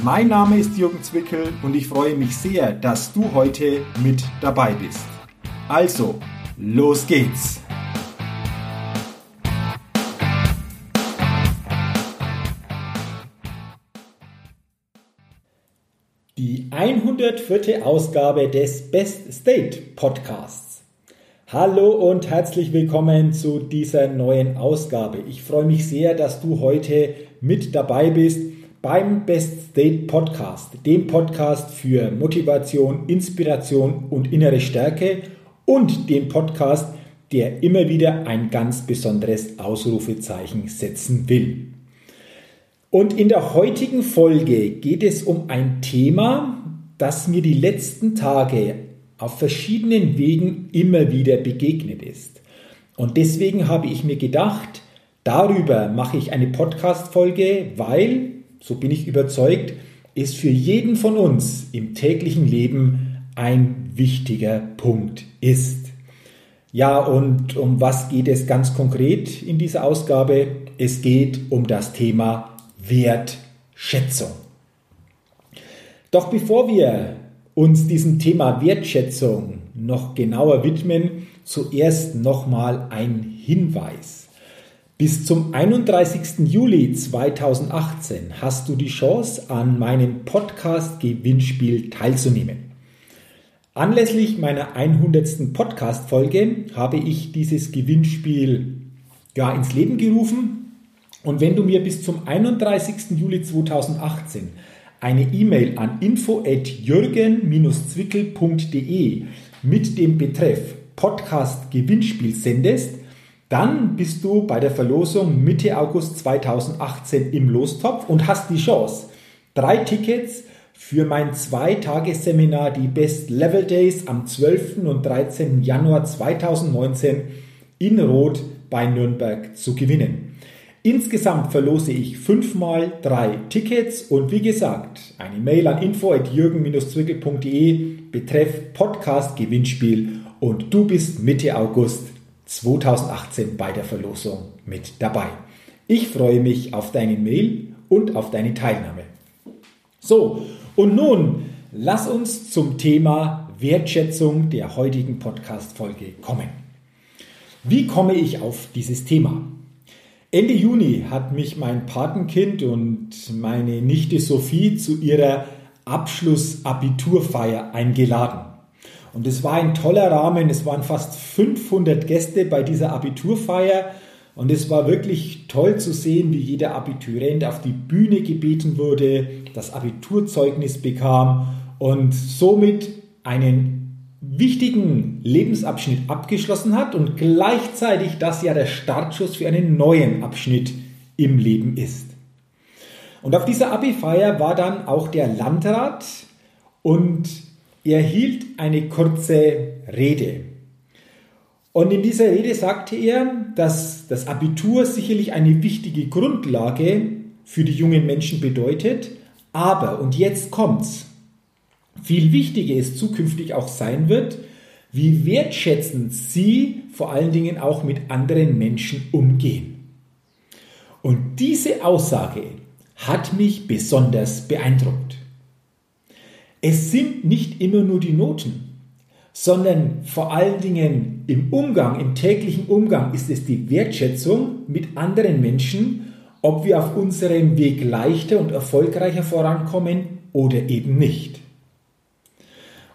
Mein Name ist Jürgen Zwickel und ich freue mich sehr, dass du heute mit dabei bist. Also, los geht's! Die 104. Ausgabe des Best State Podcasts. Hallo und herzlich willkommen zu dieser neuen Ausgabe. Ich freue mich sehr, dass du heute mit dabei bist beim Best State Podcast, dem Podcast für Motivation, Inspiration und innere Stärke und dem Podcast, der immer wieder ein ganz besonderes Ausrufezeichen setzen will. Und in der heutigen Folge geht es um ein Thema, das mir die letzten Tage auf verschiedenen Wegen immer wieder begegnet ist. Und deswegen habe ich mir gedacht, darüber mache ich eine Podcast-Folge, weil so bin ich überzeugt, ist für jeden von uns im täglichen Leben ein wichtiger Punkt ist. Ja, und um was geht es ganz konkret in dieser Ausgabe? Es geht um das Thema Wertschätzung. Doch bevor wir uns diesem Thema Wertschätzung noch genauer widmen, zuerst nochmal ein Hinweis. Bis zum 31. Juli 2018 hast du die Chance, an meinem Podcast-Gewinnspiel teilzunehmen. Anlässlich meiner 100. Podcast-Folge habe ich dieses Gewinnspiel ja, ins Leben gerufen. Und wenn du mir bis zum 31. Juli 2018 eine E-Mail an info@jürgen-zwickel.de mit dem Betreff Podcast Gewinnspiel sendest, dann bist du bei der Verlosung Mitte August 2018 im Lostopf und hast die Chance, drei Tickets für mein Zweitagesseminar, die Best Level Days am 12. und 13. Januar 2019 in Rot bei Nürnberg zu gewinnen. Insgesamt verlose ich fünfmal drei Tickets und wie gesagt, eine Mail an info.jürgen-zwickel.de betreff Podcast Gewinnspiel und du bist Mitte August 2018 bei der Verlosung mit dabei. Ich freue mich auf deine Mail und auf deine Teilnahme. So, und nun lass uns zum Thema Wertschätzung der heutigen Podcast-Folge kommen. Wie komme ich auf dieses Thema? Ende Juni hat mich mein Patenkind und meine Nichte Sophie zu ihrer Abschlussabiturfeier eingeladen. Und es war ein toller Rahmen. Es waren fast 500 Gäste bei dieser Abiturfeier. Und es war wirklich toll zu sehen, wie jeder Abiturient auf die Bühne gebeten wurde, das Abiturzeugnis bekam und somit einen wichtigen Lebensabschnitt abgeschlossen hat und gleichzeitig das ja der Startschuss für einen neuen Abschnitt im Leben ist. Und auf dieser Abi-Feier war dann auch der Landrat und er hielt eine kurze Rede. Und in dieser Rede sagte er, dass das Abitur sicherlich eine wichtige Grundlage für die jungen Menschen bedeutet, aber, und jetzt kommt's, viel wichtiger es zukünftig auch sein wird, wie wertschätzend sie vor allen Dingen auch mit anderen Menschen umgehen. Und diese Aussage hat mich besonders beeindruckt. Es sind nicht immer nur die Noten, sondern vor allen Dingen im Umgang, im täglichen Umgang ist es die Wertschätzung mit anderen Menschen, ob wir auf unserem Weg leichter und erfolgreicher vorankommen oder eben nicht.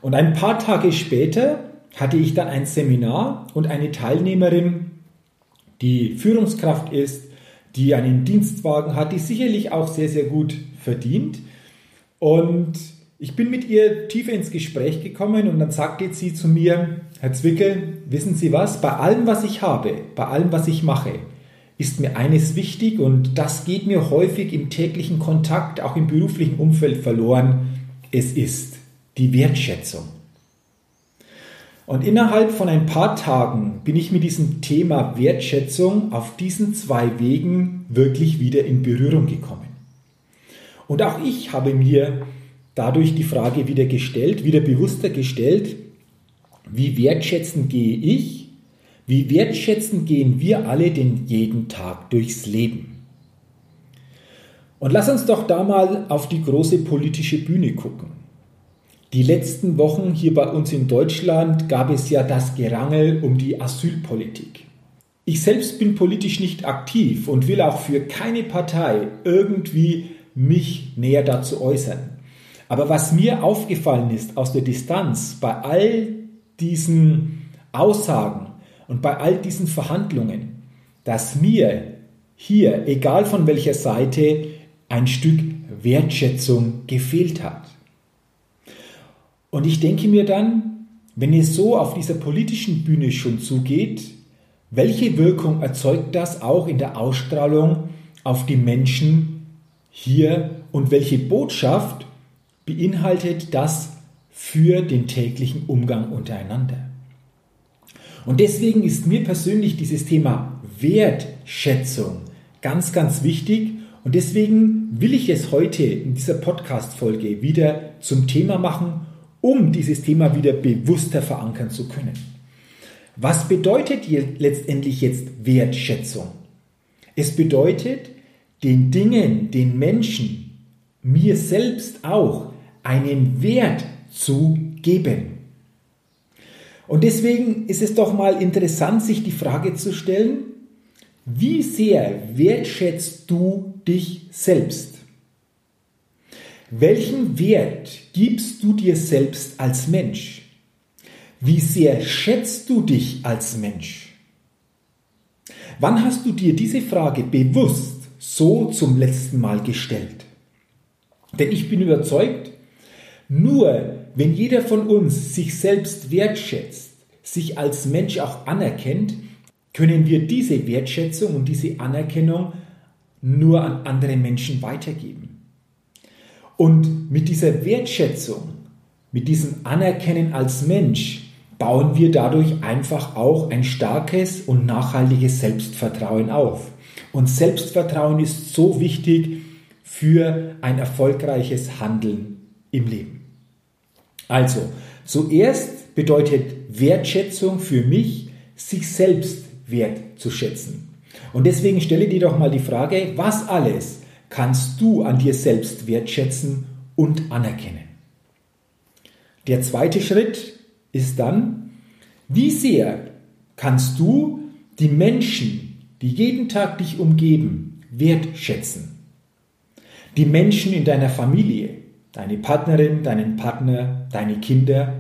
Und ein paar Tage später hatte ich dann ein Seminar und eine Teilnehmerin, die Führungskraft ist, die einen Dienstwagen hat, die sicherlich auch sehr, sehr gut verdient. Und ich bin mit ihr tiefer ins Gespräch gekommen und dann sagte sie zu mir, Herr Zwickel, wissen Sie was, bei allem, was ich habe, bei allem, was ich mache, ist mir eines wichtig und das geht mir häufig im täglichen Kontakt, auch im beruflichen Umfeld verloren. Es ist die Wertschätzung. Und innerhalb von ein paar Tagen bin ich mit diesem Thema Wertschätzung auf diesen zwei Wegen wirklich wieder in Berührung gekommen. Und auch ich habe mir dadurch die Frage wieder gestellt, wieder bewusster gestellt, wie wertschätzend gehe ich, wie wertschätzend gehen wir alle denn jeden Tag durchs Leben. Und lass uns doch da mal auf die große politische Bühne gucken. Die letzten Wochen hier bei uns in Deutschland gab es ja das Gerangel um die Asylpolitik. Ich selbst bin politisch nicht aktiv und will auch für keine Partei irgendwie mich näher dazu äußern. Aber was mir aufgefallen ist aus der Distanz bei all diesen Aussagen und bei all diesen Verhandlungen, dass mir hier, egal von welcher Seite, ein Stück Wertschätzung gefehlt hat. Und ich denke mir dann, wenn es so auf dieser politischen Bühne schon zugeht, welche Wirkung erzeugt das auch in der Ausstrahlung auf die Menschen hier und welche Botschaft beinhaltet das für den täglichen Umgang untereinander? Und deswegen ist mir persönlich dieses Thema Wertschätzung ganz, ganz wichtig und deswegen will ich es heute in dieser Podcast-Folge wieder zum Thema machen um dieses Thema wieder bewusster verankern zu können. Was bedeutet letztendlich jetzt Wertschätzung? Es bedeutet, den Dingen, den Menschen, mir selbst auch einen Wert zu geben. Und deswegen ist es doch mal interessant, sich die Frage zu stellen, wie sehr wertschätzt du dich selbst? Welchen Wert gibst du dir selbst als Mensch? Wie sehr schätzt du dich als Mensch? Wann hast du dir diese Frage bewusst so zum letzten Mal gestellt? Denn ich bin überzeugt, nur wenn jeder von uns sich selbst wertschätzt, sich als Mensch auch anerkennt, können wir diese Wertschätzung und diese Anerkennung nur an andere Menschen weitergeben. Und mit dieser Wertschätzung, mit diesem Anerkennen als Mensch, bauen wir dadurch einfach auch ein starkes und nachhaltiges Selbstvertrauen auf. Und Selbstvertrauen ist so wichtig für ein erfolgreiches Handeln im Leben. Also, zuerst bedeutet Wertschätzung für mich, sich selbst wertzuschätzen. Und deswegen stelle dir doch mal die Frage, was alles kannst du an dir selbst wertschätzen und anerkennen. Der zweite Schritt ist dann, wie sehr kannst du die Menschen, die jeden Tag dich umgeben, wertschätzen? Die Menschen in deiner Familie, deine Partnerin, deinen Partner, deine Kinder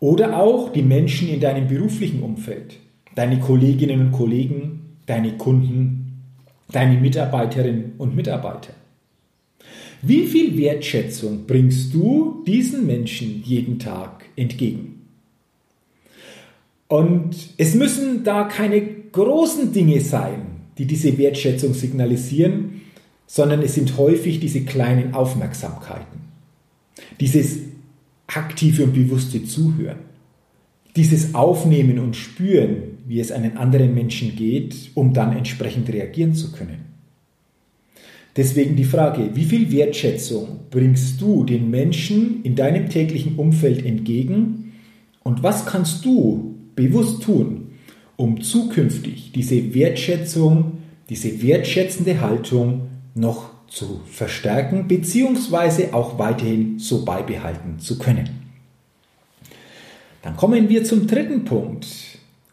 oder auch die Menschen in deinem beruflichen Umfeld, deine Kolleginnen und Kollegen, deine Kunden, deine Mitarbeiterinnen und Mitarbeiter. Wie viel Wertschätzung bringst du diesen Menschen jeden Tag entgegen? Und es müssen da keine großen Dinge sein, die diese Wertschätzung signalisieren, sondern es sind häufig diese kleinen Aufmerksamkeiten, dieses aktive und bewusste Zuhören, dieses Aufnehmen und Spüren, wie es einem anderen Menschen geht, um dann entsprechend reagieren zu können. Deswegen die Frage, wie viel Wertschätzung bringst du den Menschen in deinem täglichen Umfeld entgegen? Und was kannst du bewusst tun, um zukünftig diese Wertschätzung, diese wertschätzende Haltung noch zu verstärken bzw. auch weiterhin so beibehalten zu können. Dann kommen wir zum dritten Punkt,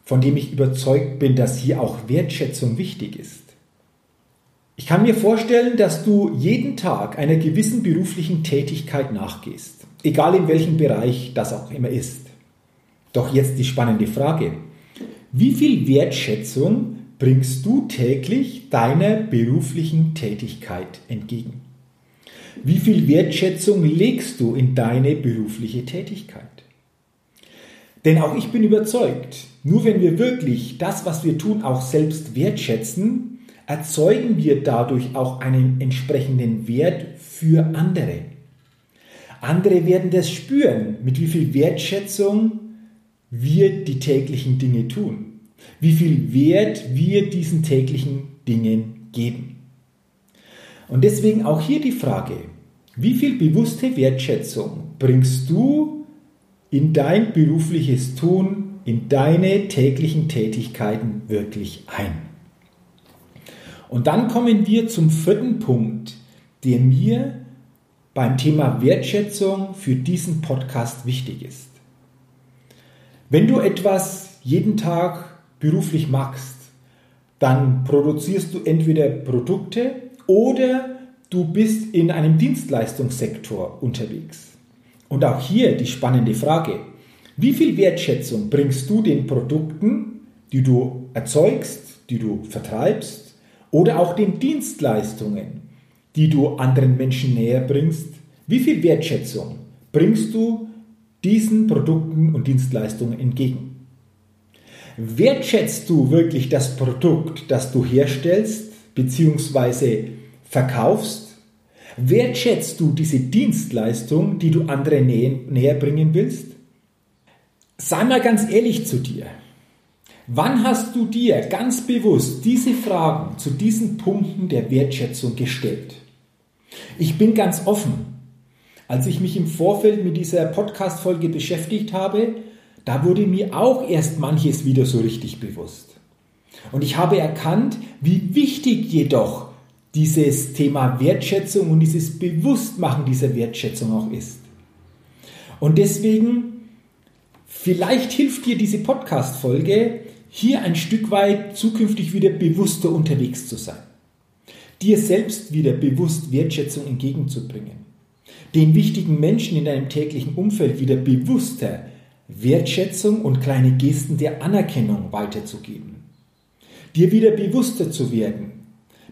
von dem ich überzeugt bin, dass hier auch Wertschätzung wichtig ist. Ich kann mir vorstellen, dass du jeden Tag einer gewissen beruflichen Tätigkeit nachgehst, egal in welchem Bereich das auch immer ist. Doch jetzt die spannende Frage. Wie viel Wertschätzung bringst du täglich deiner beruflichen Tätigkeit entgegen? Wie viel Wertschätzung legst du in deine berufliche Tätigkeit? Denn auch ich bin überzeugt, nur wenn wir wirklich das, was wir tun, auch selbst wertschätzen, erzeugen wir dadurch auch einen entsprechenden Wert für andere. Andere werden das spüren, mit wie viel Wertschätzung wir die täglichen Dinge tun, wie viel Wert wir diesen täglichen Dingen geben. Und deswegen auch hier die Frage, wie viel bewusste Wertschätzung bringst du in dein berufliches Tun, in deine täglichen Tätigkeiten wirklich ein? Und dann kommen wir zum vierten Punkt, der mir beim Thema Wertschätzung für diesen Podcast wichtig ist. Wenn du etwas jeden Tag beruflich machst, dann produzierst du entweder Produkte oder du bist in einem Dienstleistungssektor unterwegs. Und auch hier die spannende Frage, wie viel Wertschätzung bringst du den Produkten, die du erzeugst, die du vertreibst, oder auch den Dienstleistungen, die du anderen Menschen näher bringst, wie viel Wertschätzung bringst du diesen Produkten und Dienstleistungen entgegen? Wertschätzt du wirklich das Produkt, das du herstellst bzw. verkaufst? Wertschätzt du diese Dienstleistung, die du anderen näher bringen willst? Sei mal ganz ehrlich zu dir. Wann hast du dir ganz bewusst diese Fragen zu diesen Punkten der Wertschätzung gestellt? Ich bin ganz offen. Als ich mich im Vorfeld mit dieser Podcast-Folge beschäftigt habe, da wurde mir auch erst manches wieder so richtig bewusst. Und ich habe erkannt, wie wichtig jedoch dieses Thema Wertschätzung und dieses Bewusstmachen dieser Wertschätzung auch ist. Und deswegen, vielleicht hilft dir diese Podcast-Folge, hier ein Stück weit zukünftig wieder bewusster unterwegs zu sein. Dir selbst wieder bewusst Wertschätzung entgegenzubringen den wichtigen Menschen in deinem täglichen Umfeld wieder bewusster Wertschätzung und kleine Gesten der Anerkennung weiterzugeben. Dir wieder bewusster zu werden,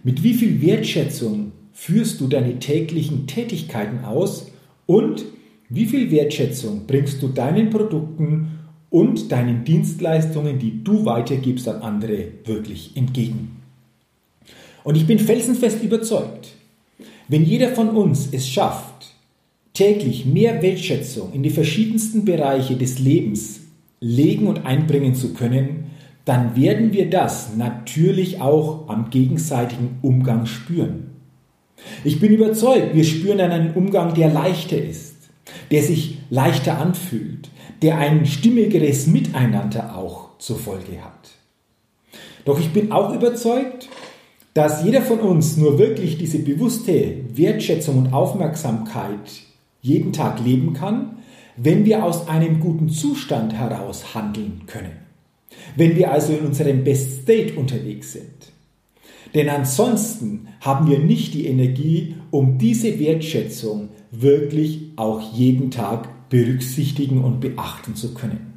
mit wie viel Wertschätzung führst du deine täglichen Tätigkeiten aus und wie viel Wertschätzung bringst du deinen Produkten und deinen Dienstleistungen, die du weitergibst an andere, wirklich entgegen. Und ich bin felsenfest überzeugt, wenn jeder von uns es schafft, täglich mehr Wertschätzung in die verschiedensten Bereiche des Lebens legen und einbringen zu können, dann werden wir das natürlich auch am gegenseitigen Umgang spüren. Ich bin überzeugt, wir spüren dann einen Umgang, der leichter ist, der sich leichter anfühlt, der ein stimmigeres Miteinander auch zur Folge hat. Doch ich bin auch überzeugt, dass jeder von uns nur wirklich diese bewusste Wertschätzung und Aufmerksamkeit jeden Tag leben kann, wenn wir aus einem guten Zustand heraus handeln können. Wenn wir also in unserem Best State unterwegs sind. Denn ansonsten haben wir nicht die Energie, um diese Wertschätzung wirklich auch jeden Tag berücksichtigen und beachten zu können.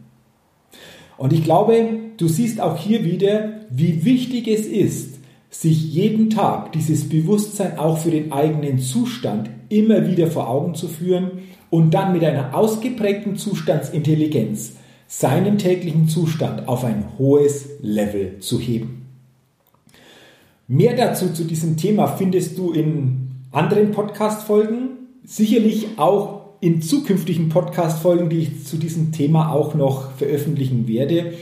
Und ich glaube, du siehst auch hier wieder, wie wichtig es ist, sich jeden Tag dieses Bewusstsein auch für den eigenen Zustand immer wieder vor Augen zu führen und dann mit einer ausgeprägten Zustandsintelligenz seinen täglichen Zustand auf ein hohes Level zu heben. Mehr dazu zu diesem Thema findest du in anderen Podcast-Folgen, sicherlich auch in zukünftigen Podcast-Folgen, die ich zu diesem Thema auch noch veröffentlichen werde.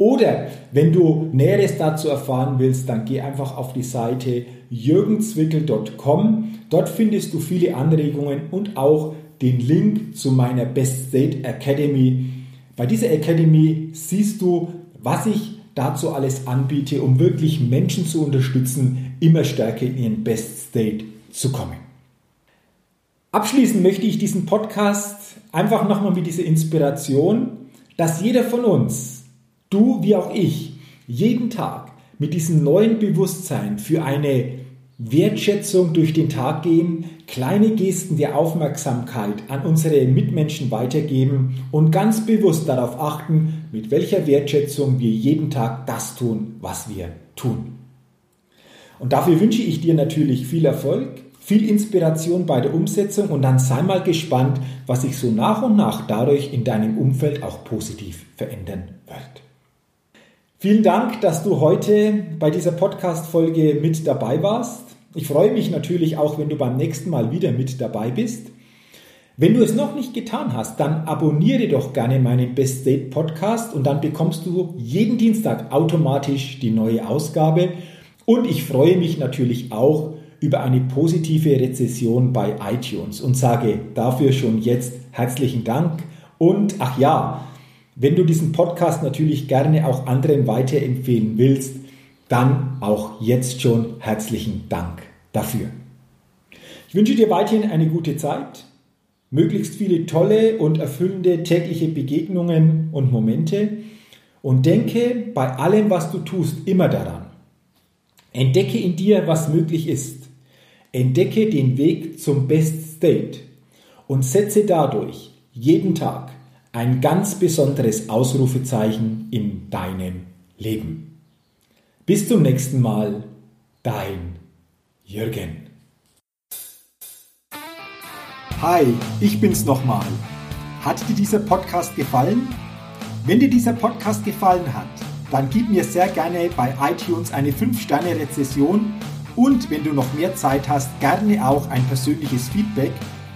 Oder wenn du Näheres dazu erfahren willst, dann geh einfach auf die Seite jürgenzwickel.com. Dort findest du viele Anregungen und auch den Link zu meiner Best State Academy. Bei dieser Academy siehst du, was ich dazu alles anbiete, um wirklich Menschen zu unterstützen, immer stärker in ihren Best State zu kommen. Abschließen möchte ich diesen Podcast einfach nochmal mit dieser Inspiration, dass jeder von uns du wie auch ich, jeden Tag mit diesem neuen Bewusstsein für eine Wertschätzung durch den Tag gehen, kleine Gesten der Aufmerksamkeit an unsere Mitmenschen weitergeben und ganz bewusst darauf achten, mit welcher Wertschätzung wir jeden Tag das tun, was wir tun. Und dafür wünsche ich dir natürlich viel Erfolg, viel Inspiration bei der Umsetzung und dann sei mal gespannt, was sich so nach und nach dadurch in deinem Umfeld auch positiv verändern wird. Vielen Dank, dass du heute bei dieser Podcast-Folge mit dabei warst. Ich freue mich natürlich auch, wenn du beim nächsten Mal wieder mit dabei bist. Wenn du es noch nicht getan hast, dann abonniere doch gerne meinen Best Date Podcast und dann bekommst du jeden Dienstag automatisch die neue Ausgabe. Und ich freue mich natürlich auch über eine positive Rezession bei iTunes und sage dafür schon jetzt herzlichen Dank. Und ach ja, wenn du diesen Podcast natürlich gerne auch anderen weiterempfehlen willst, dann auch jetzt schon herzlichen Dank dafür. Ich wünsche dir weiterhin eine gute Zeit, möglichst viele tolle und erfüllende tägliche Begegnungen und Momente und denke bei allem, was du tust, immer daran. Entdecke in dir, was möglich ist. Entdecke den Weg zum Best State und setze dadurch jeden Tag ein ganz besonderes Ausrufezeichen in deinem Leben. Bis zum nächsten Mal, dein Jürgen. Hi, ich bin's nochmal. Hat dir dieser Podcast gefallen? Wenn dir dieser Podcast gefallen hat, dann gib mir sehr gerne bei iTunes eine 5-Sterne-Rezession und wenn du noch mehr Zeit hast, gerne auch ein persönliches Feedback,